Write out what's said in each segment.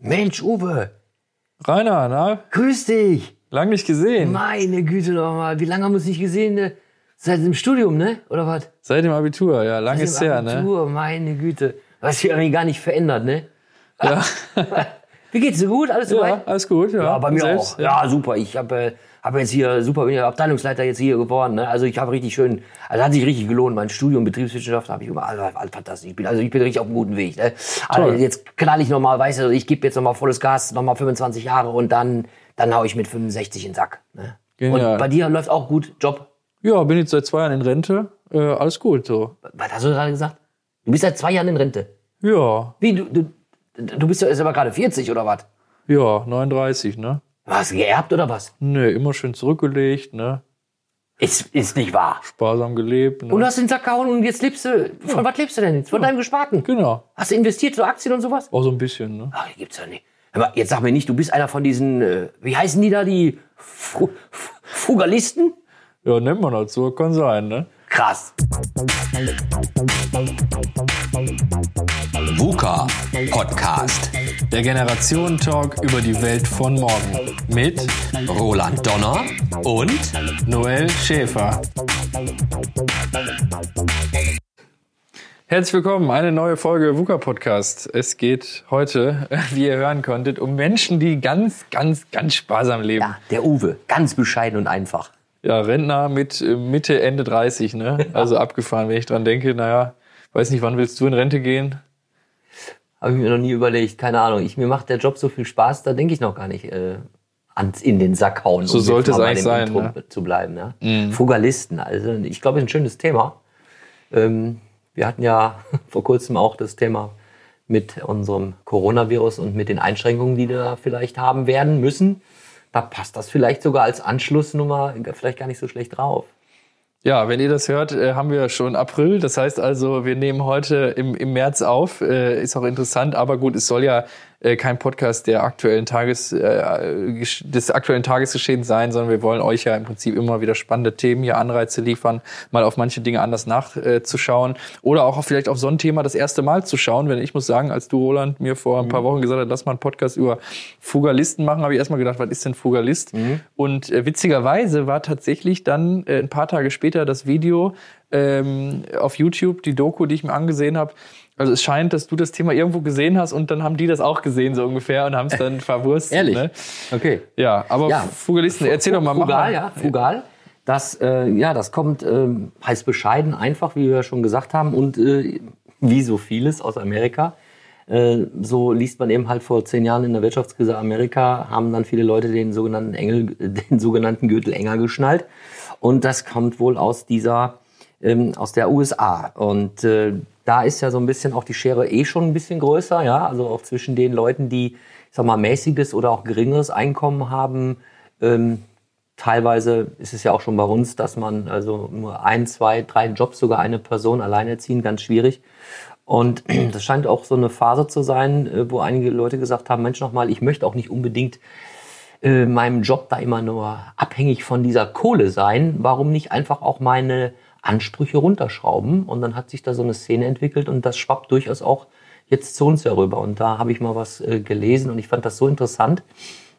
Mensch, Uwe, Rainer, na? grüß dich. Lang nicht gesehen. Meine Güte nochmal. Wie lange haben wir uns nicht gesehen? Ne? Seit dem Studium, ne? Oder was? Seit dem Abitur, ja, lang ist her, ne? Abitur, meine Güte. Was sich irgendwie gar nicht verändert, ne? Ja. Wie geht's dir gut? Alles ja, soweit? alles gut, ja. Ja, bei mir Selbst? auch. Ja, super. Ich habe äh, hab jetzt hier, super, bin ja Abteilungsleiter jetzt hier geworden. Ne? Also ich habe richtig schön, also hat sich richtig gelohnt. Mein Studium Betriebswirtschaft habe ich überall, all fantastisch. Ich bin, also ich bin richtig auf einem guten Weg. Ne? Also jetzt knall ich nochmal, weißt du, ich gebe jetzt nochmal volles Gas, nochmal 25 Jahre und dann, dann hau ich mit 65 in den Sack. Ne? Genial. Und bei dir läuft auch gut, Job. Ja, bin jetzt seit zwei Jahren in Rente. Äh, alles gut, so. Was hast du gerade gesagt? Du bist seit zwei Jahren in Rente. Ja, Wie, du, du, du bist ja ist aber gerade 40 oder was? ja, 39, ne? Du geerbt oder was? Ne, immer schön zurückgelegt, ne? Ist, ist nicht wahr. Sparsam gelebt, ne? Und du hast den Sack gehauen und jetzt lebst du. Von was lebst du denn jetzt? Von deinem Gesparten? genau. Hast du investiert, so Aktien und sowas? Auch so ein bisschen, ne? Ach, gibt's ja nicht. Aber jetzt sag mir nicht, du bist einer von diesen, äh, wie heißen die da, die Fu Fu Fugalisten? Ja, nennt man halt so, kann sein, ne? Krass. VUCA Podcast. Der Generationen-Talk über die Welt von morgen. Mit Roland Donner und Noel Schäfer. Herzlich willkommen, eine neue Folge VUCA Podcast. Es geht heute, wie ihr hören konntet, um Menschen, die ganz, ganz, ganz sparsam leben. Ja, der Uwe. Ganz bescheiden und einfach. Ja, Rentner mit äh, Mitte, Ende 30, ne? Also abgefahren, wenn ich dran denke, naja, weiß nicht, wann willst du in Rente gehen? Habe ich mir noch nie überlegt. Keine Ahnung. Ich, mir macht der Job so viel Spaß, da denke ich noch gar nicht äh, ans in den Sack hauen. So um sollte es eigentlich sein, Intro ne? Mhm. zu bleiben. Ne? Fugalisten. Also ich glaube, ist ein schönes Thema. Ähm, wir hatten ja vor kurzem auch das Thema mit unserem Coronavirus und mit den Einschränkungen, die wir vielleicht haben werden müssen. Da passt das vielleicht sogar als Anschlussnummer vielleicht gar nicht so schlecht drauf. Ja, wenn ihr das hört, äh, haben wir schon April. Das heißt also, wir nehmen heute im, im März auf. Äh, ist auch interessant, aber gut, es soll ja äh, kein Podcast der aktuellen Tages, äh, des aktuellen Tagesgeschehens sein, sondern wir wollen euch ja im Prinzip immer wieder spannende Themen hier Anreize liefern, mal auf manche Dinge anders nachzuschauen oder auch vielleicht auf so ein Thema das erste Mal zu schauen. Wenn ich muss sagen, als du Roland mir vor ein paar Wochen gesagt hast, lass mal einen Podcast über Fugalisten machen, habe ich erstmal gedacht, was ist denn Fugalist? Und äh, witzigerweise war tatsächlich dann äh, ein paar Tage später das Video ähm, auf YouTube, die Doku, die ich mir angesehen habe. Also es scheint, dass du das Thema irgendwo gesehen hast und dann haben die das auch gesehen so ungefähr und haben es dann verwurstet. Ehrlich? Ne? Okay. Ja, aber Ja. Fugalisten, erzähl doch mal, Fugal, mal. ja, Fugal. Das, äh, ja, das kommt, ähm, heißt bescheiden, einfach, wie wir schon gesagt haben, und äh, wie so vieles aus Amerika. Äh, so liest man eben halt vor zehn Jahren in der Wirtschaftskrise Amerika, haben dann viele Leute den sogenannten Engel, den sogenannten Gürtel enger geschnallt. Und das kommt wohl aus dieser, ähm, aus der USA. Und äh, da ist ja so ein bisschen auch die Schere eh schon ein bisschen größer, ja, also auch zwischen den Leuten, die, ich sag mal, mäßiges oder auch geringeres Einkommen haben, ähm, Teilweise ist es ja auch schon bei uns, dass man also nur ein, zwei, drei Jobs, sogar eine Person alleine ziehen, ganz schwierig. Und das scheint auch so eine Phase zu sein, äh, wo einige Leute gesagt haben, Mensch, nochmal, ich möchte auch nicht unbedingt äh, meinem Job da immer nur abhängig von dieser Kohle sein. Warum nicht einfach auch meine Ansprüche runterschrauben? Und dann hat sich da so eine Szene entwickelt und das schwappt durchaus auch jetzt zu uns herüber. Und da habe ich mal was äh, gelesen und ich fand das so interessant.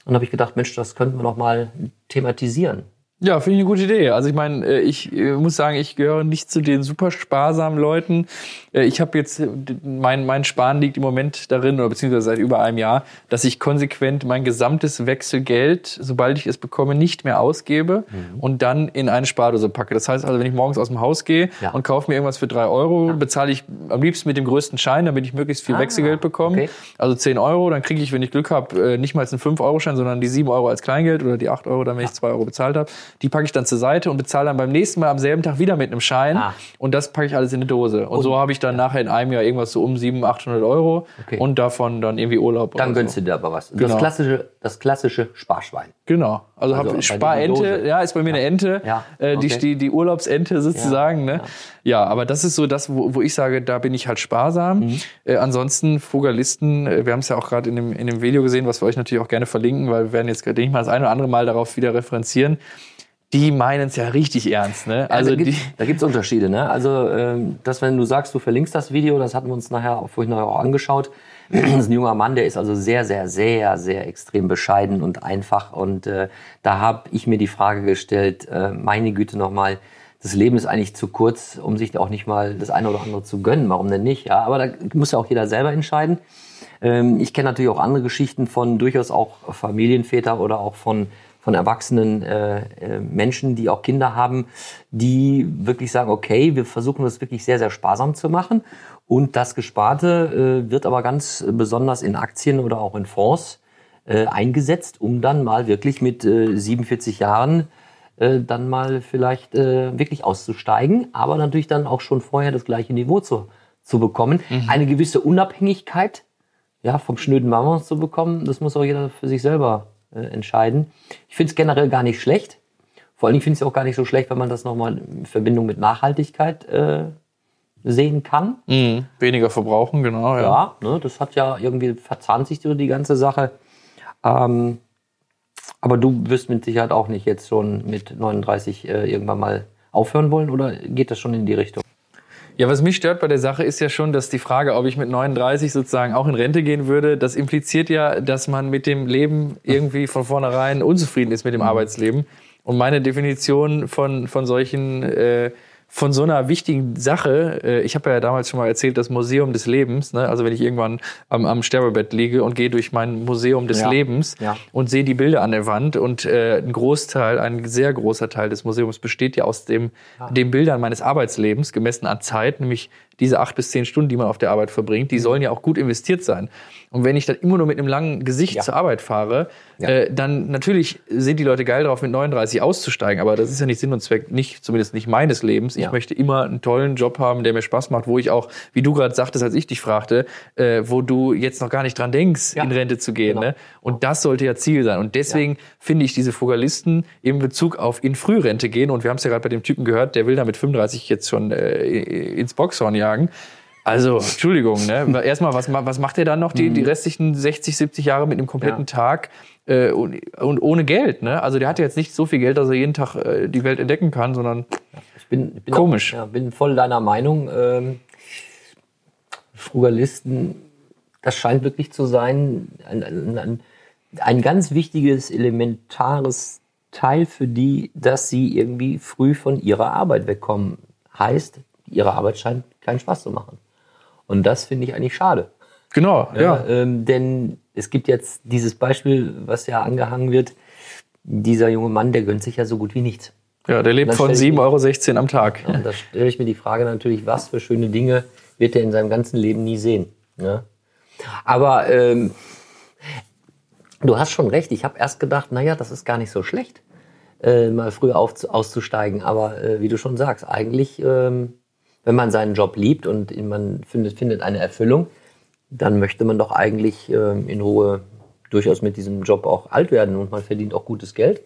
Und habe ich gedacht, Mensch, das könnten wir noch mal thematisieren. Ja, finde ich eine gute Idee. Also ich meine, äh, ich äh, muss sagen, ich gehöre nicht zu den super sparsamen Leuten. Äh, Ich habe jetzt, mein, mein Sparen liegt im Moment darin, oder beziehungsweise seit über einem Jahr, dass ich konsequent mein gesamtes Wechselgeld, sobald ich es bekomme, nicht mehr ausgebe und dann in eine Spardose packe. Das heißt also, wenn ich morgens aus dem Haus gehe Ja. und kaufe mir irgendwas für drei Euro, bezahle ich am liebsten mit dem größten Schein, damit ich möglichst viel Ah, Wechselgeld bekomme. okay. Also 10 Euro, dann kriege ich, wenn ich Glück habe, nicht mal einen 5-Euro-Schein, sondern die 7 Euro als Kleingeld oder die 8 Euro, dann wenn ich 2 Euro bezahlt habe. Die packe ich dann zur Seite und bezahle dann beim nächsten Mal am selben Tag wieder mit einem Schein. Ah. Und das packe ich alles in eine Dose. Und, so habe ich dann nachher in einem Jahr irgendwas so um 700, 800 Euro Okay. und davon dann irgendwie Urlaub. Dann gönnst so. du dir aber was. Das Genau. klassische, das klassische Sparschwein. Genau. Also, Also bei hab dir Sparente, die ja, ist bei mir eine Ente, Ja, äh, die, okay. die, die Urlaubsente sozusagen. Ne? Ja, aber das ist so das, wo, wo ich sage, da bin ich halt sparsam. Mhm. Äh, ansonsten Fugalisten, äh, wir haben es ja auch gerade in dem, in dem Video gesehen, was wir euch natürlich auch gerne verlinken, weil wir werden jetzt, ich mal, das eine oder andere Mal darauf wieder referenzieren. Die meinen es ja richtig ernst, ne? Also da die, gibt, gibt's Unterschiede. Ne? Also, ähm, dass wenn du sagst, du verlinkst das Video, das hatten wir uns nachher auch vorhin nachher auch angeschaut. Das ist ein junger Mann, der ist also sehr, sehr, sehr, sehr extrem bescheiden und einfach. Und äh, da habe ich mir die Frage gestellt, äh, meine Güte nochmal, das Leben ist eigentlich zu kurz, um sich auch nicht mal das eine oder andere zu gönnen. Warum denn nicht? Ja, aber da muss ja auch jeder selber entscheiden. Ähm, ich kenne natürlich auch andere Geschichten von durchaus auch Familienväter oder auch von von erwachsenen äh, äh, Menschen, die auch Kinder haben, die wirklich sagen, okay, wir versuchen das wirklich sehr, sehr sparsam zu machen. Und das Gesparte äh, wird aber ganz besonders in Aktien oder auch in Fonds äh, eingesetzt, um dann mal wirklich mit äh, 47 Jahren äh, dann mal vielleicht äh, wirklich auszusteigen, aber natürlich dann auch schon vorher das gleiche Niveau zu, zu bekommen. Mhm. Eine gewisse Unabhängigkeit ja, vom schnöden Mammons zu bekommen, das muss auch jeder für sich selber äh, entscheiden. Ich finde es generell gar nicht schlecht. Vor allen Dingen finde ich es auch gar nicht so schlecht, wenn man das nochmal in Verbindung mit Nachhaltigkeit äh, sehen kann. Mhm. Weniger verbrauchen, genau. Ja, ja ne, das hat ja irgendwie verzahnt sich so die ganze Sache. Ähm, aber du wirst mit Sicherheit auch nicht jetzt schon mit 39 äh, irgendwann mal aufhören wollen oder geht das schon in die Richtung? Ja, was mich stört bei der Sache ist ja schon, dass die Frage, ob ich mit 39 sozusagen auch in Rente gehen würde, das impliziert ja, dass man mit dem Leben irgendwie von vornherein unzufrieden ist mit dem mhm. Arbeitsleben. Und meine Definition von, von solchen äh, von so einer wichtigen Sache, äh, ich habe ja damals schon mal erzählt, das Museum des Lebens, ne? also wenn ich irgendwann am, am Sterbebett liege und gehe durch mein Museum des ja. Lebens ja. und sehe die Bilder an der Wand und äh, ein Großteil, ein sehr großer Teil des Museums besteht ja aus dem, ja. den Bildern meines Arbeitslebens, gemessen an Zeit, nämlich diese acht bis zehn Stunden, die man auf der Arbeit verbringt, die mhm. sollen ja auch gut investiert sein. Und wenn ich dann immer nur mit einem langen Gesicht ja. zur Arbeit fahre, ja. äh, dann natürlich sind die Leute geil drauf, mit 39 auszusteigen. Aber das ist ja nicht Sinn und Zweck, nicht, zumindest nicht meines Lebens. Ich ja. möchte immer einen tollen Job haben, der mir Spaß macht, wo ich auch, wie du gerade sagtest, als ich dich fragte, äh, wo du jetzt noch gar nicht dran denkst, in Rente zu gehen. Genau. Ne? Und das sollte ja Ziel sein. Und deswegen finde ich diese Fogalisten im Bezug auf in Frührente gehen, und wir haben es ja gerade bei dem Typen gehört, der will da mit 35 jetzt schon äh, ins Boxhorn jagen. Also, Entschuldigung, ne? Erstmal, was, was macht er dann noch die, die mhm. restlichen 60, 70 Jahre mit einem kompletten ja. Tag äh, und, und, ohne Geld, ne? Also der hat jetzt nicht so viel Geld, dass er jeden Tag äh, die Welt entdecken kann, sondern ich bin, ich bin komisch. Auch, ja, bin voll deiner Meinung. Ähm, Frugalisten, das scheint wirklich zu sein, ein, ein, ein ganz wichtiges, elementares Teil für die, dass sie irgendwie früh von ihrer Arbeit wegkommen. Heißt, ihre Arbeit scheint keinen Spaß zu machen. Und das finde ich eigentlich schade. Genau, ja. ja. Ähm, denn es gibt jetzt dieses Beispiel, was ja angehangen wird. Dieser junge Mann, der gönnt sich ja so gut wie nichts. Ja, der lebt von 7,16 Euro am Tag. Ja, und da stelle ich mir die Frage natürlich, was für schöne Dinge wird er in seinem ganzen Leben nie sehen. Ja? Aber ähm, du hast schon recht. Ich habe erst gedacht, naja, das ist gar nicht so schlecht, äh, mal früher auf, auszusteigen. Aber äh, wie du schon sagst, eigentlich ähm, wenn man seinen Job liebt und man findet, findet eine Erfüllung, dann möchte man doch eigentlich äh, in Ruhe durchaus mit diesem Job auch alt werden und man verdient auch gutes Geld.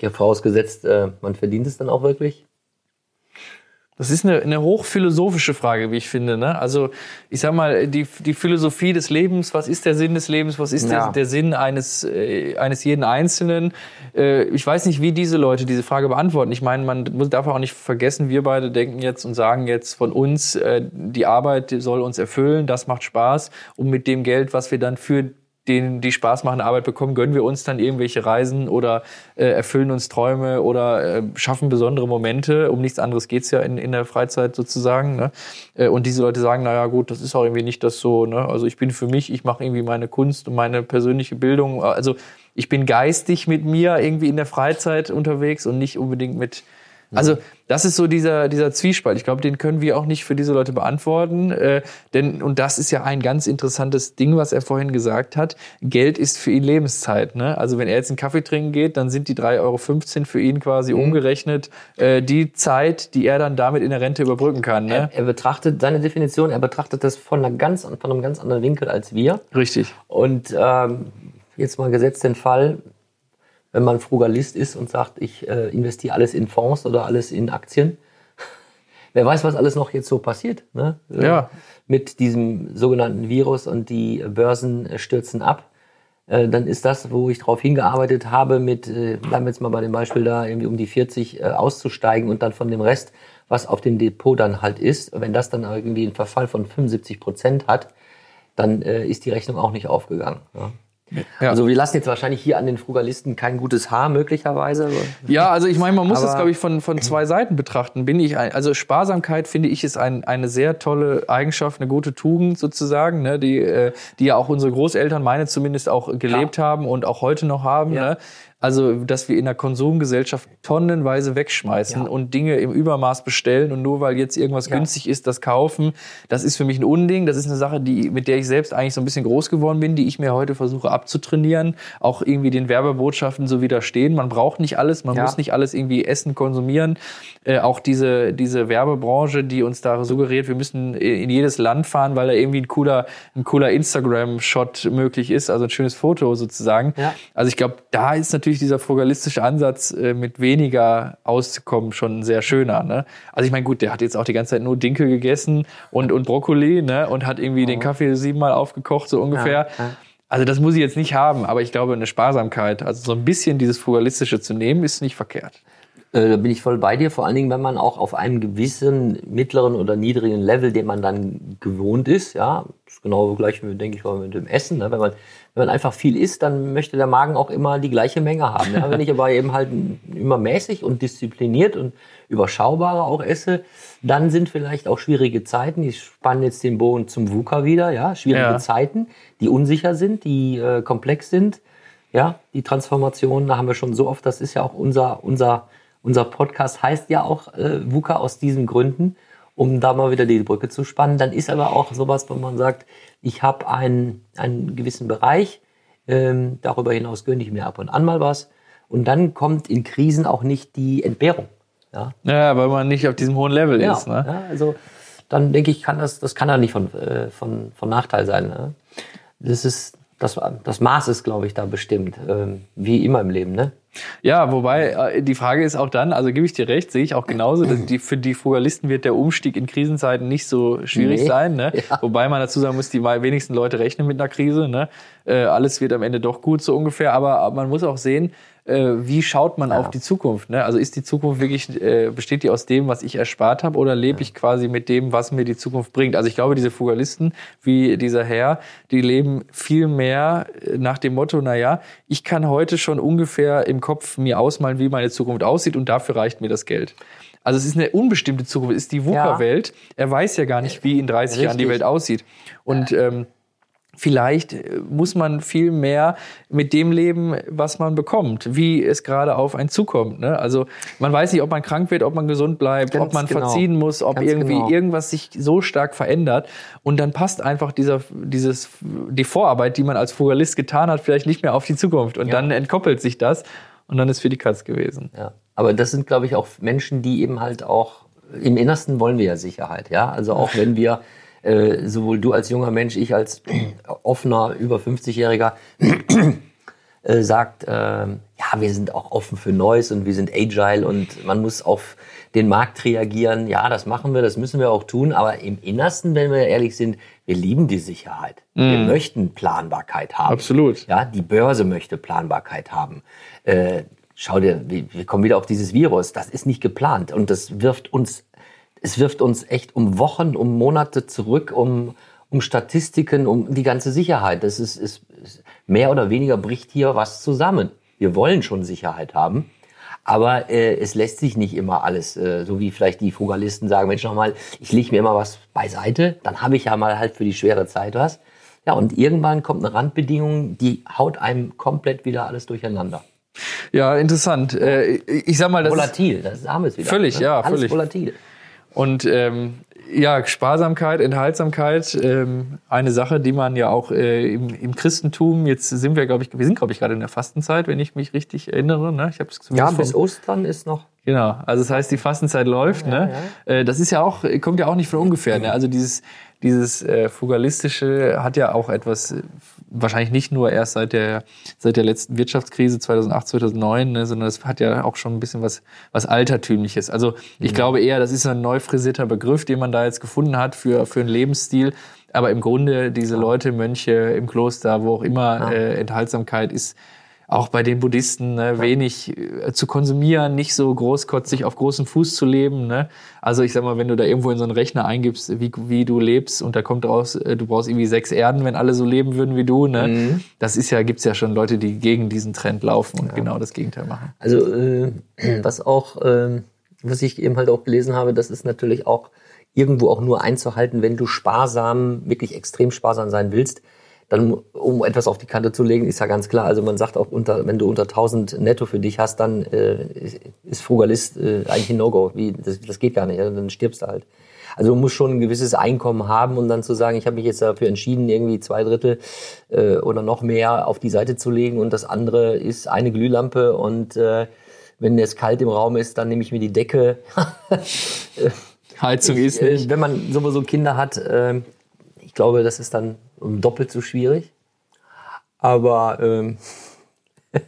Vorausgesetzt, äh, man verdient es dann auch wirklich. Das ist eine, eine hochphilosophische Frage, wie ich finde. Ne? Also ich sag mal, die, die Philosophie des Lebens, was ist der Sinn des Lebens, was ist ja. der, der Sinn eines, äh, eines jeden Einzelnen? Äh, ich weiß nicht, wie diese Leute diese Frage beantworten. Ich meine, man muss, darf auch nicht vergessen, wir beide denken jetzt und sagen jetzt von uns, äh, die Arbeit soll uns erfüllen, das macht Spaß und mit dem Geld, was wir dann für denen die Spaß machen, Arbeit bekommen, gönnen wir uns dann irgendwelche Reisen oder äh, erfüllen uns Träume oder äh, schaffen besondere Momente. Um nichts anderes geht's ja in, in der Freizeit sozusagen. Ne? Äh, und diese Leute sagen, naja gut, das ist auch irgendwie nicht das so. Ne? Also ich bin für mich, ich mache irgendwie meine Kunst und meine persönliche Bildung. Also ich bin geistig mit mir irgendwie in der Freizeit unterwegs und nicht unbedingt mit also das ist so dieser, dieser Zwiespalt. Ich glaube, den können wir auch nicht für diese Leute beantworten. Äh, denn, und das ist ja ein ganz interessantes Ding, was er vorhin gesagt hat. Geld ist für ihn Lebenszeit. Ne? Also wenn er jetzt einen Kaffee trinken geht, dann sind die 3,15 Euro für ihn quasi mhm. umgerechnet äh, die Zeit, die er dann damit in der Rente überbrücken kann. Ne? Er, er betrachtet seine Definition, er betrachtet das von, einer ganz, von einem ganz anderen Winkel als wir. Richtig. Und ähm, jetzt mal gesetzt den Fall, wenn man Frugalist ist und sagt, ich äh, investiere alles in Fonds oder alles in Aktien. Wer weiß, was alles noch jetzt so passiert. Ne? Ja. Mit diesem sogenannten Virus und die Börsen stürzen ab. Äh, dann ist das, wo ich darauf hingearbeitet habe, mit, äh, bleiben wir jetzt mal bei dem Beispiel da, irgendwie um die 40 äh, auszusteigen und dann von dem Rest, was auf dem Depot dann halt ist, wenn das dann irgendwie einen Verfall von 75 Prozent hat, dann äh, ist die Rechnung auch nicht aufgegangen. Ja. Ja. Also wir lassen jetzt wahrscheinlich hier an den Frugalisten kein gutes Haar möglicherweise. Ja, also ich meine, man muss das, glaube ich, von, von zwei Seiten betrachten. Bin ich ein, also Sparsamkeit finde ich ist ein, eine sehr tolle Eigenschaft, eine gute Tugend sozusagen, ne, die, äh, die ja auch unsere Großeltern, meine zumindest, auch gelebt haben und auch heute noch haben. Ja. Ne? Also, dass wir in der Konsumgesellschaft tonnenweise wegschmeißen Ja. und Dinge im Übermaß bestellen und nur weil jetzt irgendwas Ja. günstig ist, das kaufen, das ist für mich ein Unding. Das ist eine Sache, die, mit der ich selbst eigentlich so ein bisschen groß geworden bin, die ich mir heute versuche abzutrainieren, auch irgendwie den Werbebotschaften so widerstehen. Man braucht nicht alles, man Ja. muss nicht alles irgendwie essen, konsumieren. Äh, auch diese, diese Werbebranche, die uns da suggeriert, wir müssen in jedes Land fahren, weil da irgendwie ein cooler, ein cooler Instagram-Shot möglich ist, also ein schönes Foto sozusagen. Also ich glaube, da ist natürlich dieser frugalistische Ansatz, äh, mit weniger auszukommen, schon ein sehr schöner. Ne? Also ich meine, gut, der hat jetzt auch die ganze Zeit nur Dinkel gegessen und, und Brokkoli ne? und hat irgendwie den Kaffee siebenmal aufgekocht, so ungefähr. Ja, ja. Also das muss ich jetzt nicht haben, aber ich glaube, eine Sparsamkeit, also so ein bisschen dieses Frugalistische zu nehmen, ist nicht verkehrt. Äh, Da bin ich voll bei dir, vor allen Dingen, wenn man auch auf einem gewissen mittleren oder niedrigen Level, den man dann gewohnt ist, ja, das ist genau gleich, denke ich mal, mit dem Essen. Ne? Wenn, man, wenn man einfach viel isst, dann möchte der Magen auch immer die gleiche Menge haben. Ja? Wenn ich aber eben halt immer mäßig und diszipliniert und überschaubarer auch esse, dann sind vielleicht auch schwierige Zeiten. Ich spanne jetzt den Bogen zum VUCA wieder, ja, schwierige Ja. Zeiten, die unsicher sind, die äh, komplex sind. Ja, die Transformation, da haben wir schon so oft, das ist ja auch unser, unser, unser Podcast heißt ja auch äh, VUCA aus diesen Gründen, um da mal wieder die Brücke zu spannen. Dann ist aber auch sowas, wenn man sagt, ich habe einen, einen gewissen Bereich, ähm, darüber hinaus gönne ich mir ab und an mal was. Und dann kommt in Krisen auch nicht die Entbehrung. Ja, Ja, weil man nicht auf diesem hohen Level ja, ist. Ne? ja also dann denke ich, kann das, das kann da nicht von, äh, von, von Nachteil sein. Ne? Das ist, das, das Maß ist, glaube ich, da bestimmt, ähm, wie immer im Leben. Ne? Ja, wobei äh, die Frage ist auch dann, also gebe ich dir recht, sehe ich auch genauso, dass die, für die Frugalisten wird der Umstieg in Krisenzeiten nicht so schwierig Nee. sein. Ne? Ja. Wobei man dazu sagen muss, die wenigsten Leute rechnen mit einer Krise. Ne? Äh, alles wird am Ende doch gut, so ungefähr. Aber, aber man muss auch sehen, äh, wie schaut man auf die Zukunft? Ne? Also ist die Zukunft wirklich, äh, besteht die aus dem, was ich erspart habe, oder lebe ich quasi mit dem, was mir die Zukunft bringt? Also ich glaube, diese Frugalisten, wie dieser Herr, die leben viel mehr äh, nach dem Motto, na ja, ich kann heute schon ungefähr im Kopf mir ausmalen, wie meine Zukunft aussieht und dafür reicht mir das Geld. Also es ist eine unbestimmte Zukunft, es ist die VUCA-Welt. Er weiß ja gar nicht, wie in 30 Jahren die Richtig. Welt aussieht. Und ähm, vielleicht äh, muss man viel mehr mit dem leben, was man bekommt, wie es gerade auf einen zukommt. Ne? Also man weiß nicht, ob man krank wird, ob man gesund bleibt, Ganz ob man genau. verziehen muss, ob Ganz irgendwie genau. irgendwas sich so stark verändert. Und dann passt einfach dieser, dieses, die Vorarbeit, die man als Frugalist getan hat, vielleicht nicht mehr auf die Zukunft. Und Ja. dann entkoppelt sich das und dann ist für die Katz gewesen. Ja. Aber das sind, glaube ich, auch Menschen, die eben halt auch, im Innersten wollen wir ja Sicherheit, ja. Also auch wenn wir, äh, sowohl du als junger Mensch, ich als offener, über 50-Jähriger, äh, sagt, äh, ja, wir sind auch offen für Neues und wir sind agile und man muss auf den Markt reagieren. Ja, das machen wir, das müssen wir auch tun. Aber im Innersten, wenn wir ehrlich sind, wir lieben die Sicherheit. Wir möchten Planbarkeit haben. Absolut. Ja, die Börse möchte Planbarkeit haben. Äh, schau dir, wir kommen wieder auf dieses Virus. Das ist nicht geplant und das wirft uns, es wirft uns echt um Wochen, um Monate zurück, um, um Statistiken, um die ganze Sicherheit. Das ist, ist, ist mehr oder weniger bricht hier was zusammen. Wir wollen schon Sicherheit haben. Aber äh, es lässt sich nicht immer alles, äh, so wie vielleicht die Frugalisten sagen, Mensch, nochmal, ich lege mir immer was beiseite, dann habe ich ja mal halt für die schwere Zeit was. Ja, und irgendwann kommt eine Randbedingung, die haut einem komplett wieder alles durcheinander. Ja, interessant. Äh, ich sag mal, das ist, Volatil, das haben wir es wieder. ne? Völlig, ja, alles völlig. volatil. Und ähm, ja, Sparsamkeit, Enthaltsamkeit, ähm, eine Sache, die man ja auch äh, im, im Christentum, jetzt sind wir, glaube ich, wir sind, glaube ich, gerade in der Fastenzeit, wenn ich mich richtig erinnere. Ne? Ich habe es Ja, bis Ostern ist noch. Genau, also das heißt, die Fastenzeit läuft. ne? Äh, Das ist ja auch, kommt ja auch nicht von ungefähr. Ne? Also dieses, dieses äh, Fugalistische hat ja auch etwas, wahrscheinlich nicht nur erst seit der, seit der letzten Wirtschaftskrise 2008, 2009, ne? sondern es hat ja auch schon ein bisschen was, was Altertümliches. Also ich glaube eher, das ist so ein neu frisierter Begriff, den man da jetzt gefunden hat für, für einen Lebensstil. Aber im Grunde diese Leute, Mönche im Kloster, wo auch immer, äh, Enthaltsamkeit ist auch bei den Buddhisten ne, wenig äh, zu konsumieren, nicht so großkotzig auf großen Fuß zu leben. Ne? Also ich sag mal, wenn du da irgendwo in so einen Rechner eingibst, wie, wie du lebst und da kommt raus, äh, du brauchst irgendwie sechs Erden, wenn alle so leben würden wie du. Ne? Mhm. Das ist ja, gibt's ja schon Leute, die gegen diesen Trend laufen und ja. genau das Gegenteil machen. Also äh, was auch, äh, was ich eben halt auch gelesen habe, das ist natürlich auch irgendwo auch nur einzuhalten, wenn du sparsam, wirklich extrem sparsam sein willst dann um etwas auf die Kante zu legen, ist ja ganz klar. Also man sagt auch, unter, wenn du unter 1000 netto für dich hast, dann äh, ist Frugalist äh, eigentlich ein No-Go. Wie, das, das geht gar nicht, also dann stirbst du halt. Also du musst schon ein gewisses Einkommen haben und dann zu sagen, ich habe mich jetzt dafür entschieden, irgendwie zwei Drittel äh, oder noch mehr auf die Seite zu legen und das andere ist eine Glühlampe und äh, wenn es kalt im Raum ist, dann nehme ich mir die Decke. Heizung ich, ist nicht. Äh, wenn man sowieso Kinder hat, äh, glaube, das ist dann doppelt so schwierig. Aber ähm,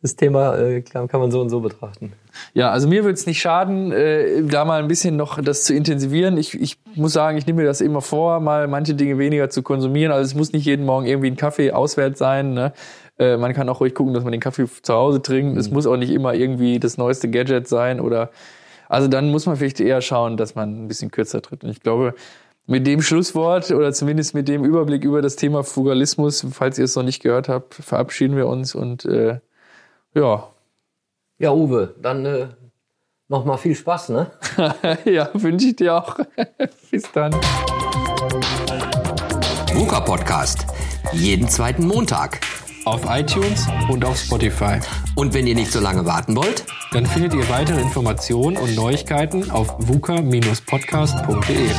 das Thema äh, kann man so und so betrachten. Ja, also mir würde es nicht schaden, äh, da mal ein bisschen noch das zu intensivieren. Ich, ich muss sagen, ich nehme mir das immer vor, mal manche Dinge weniger zu konsumieren. Also es muss nicht jeden Morgen irgendwie ein Kaffee auswärts sein. Ne? Äh, man kann auch ruhig gucken, dass man den Kaffee zu Hause trinkt. Mhm. Es muss auch nicht immer irgendwie das neueste Gadget sein oder also dann muss man vielleicht eher schauen, dass man ein bisschen kürzer tritt. Und ich glaube, mit dem Schlusswort oder zumindest mit dem Überblick über das Thema Fugalismus, falls ihr es noch nicht gehört habt, verabschieden wir uns und äh, ja. Ja, Uwe, dann äh, nochmal viel Spaß, ne? ja, wünsche ich dir auch. Bis dann. VUCA Podcast. Jeden zweiten Montag. Auf iTunes und auf Spotify. Und wenn ihr nicht so lange warten wollt, dann findet ihr weitere Informationen und Neuigkeiten auf vuca-podcast.de.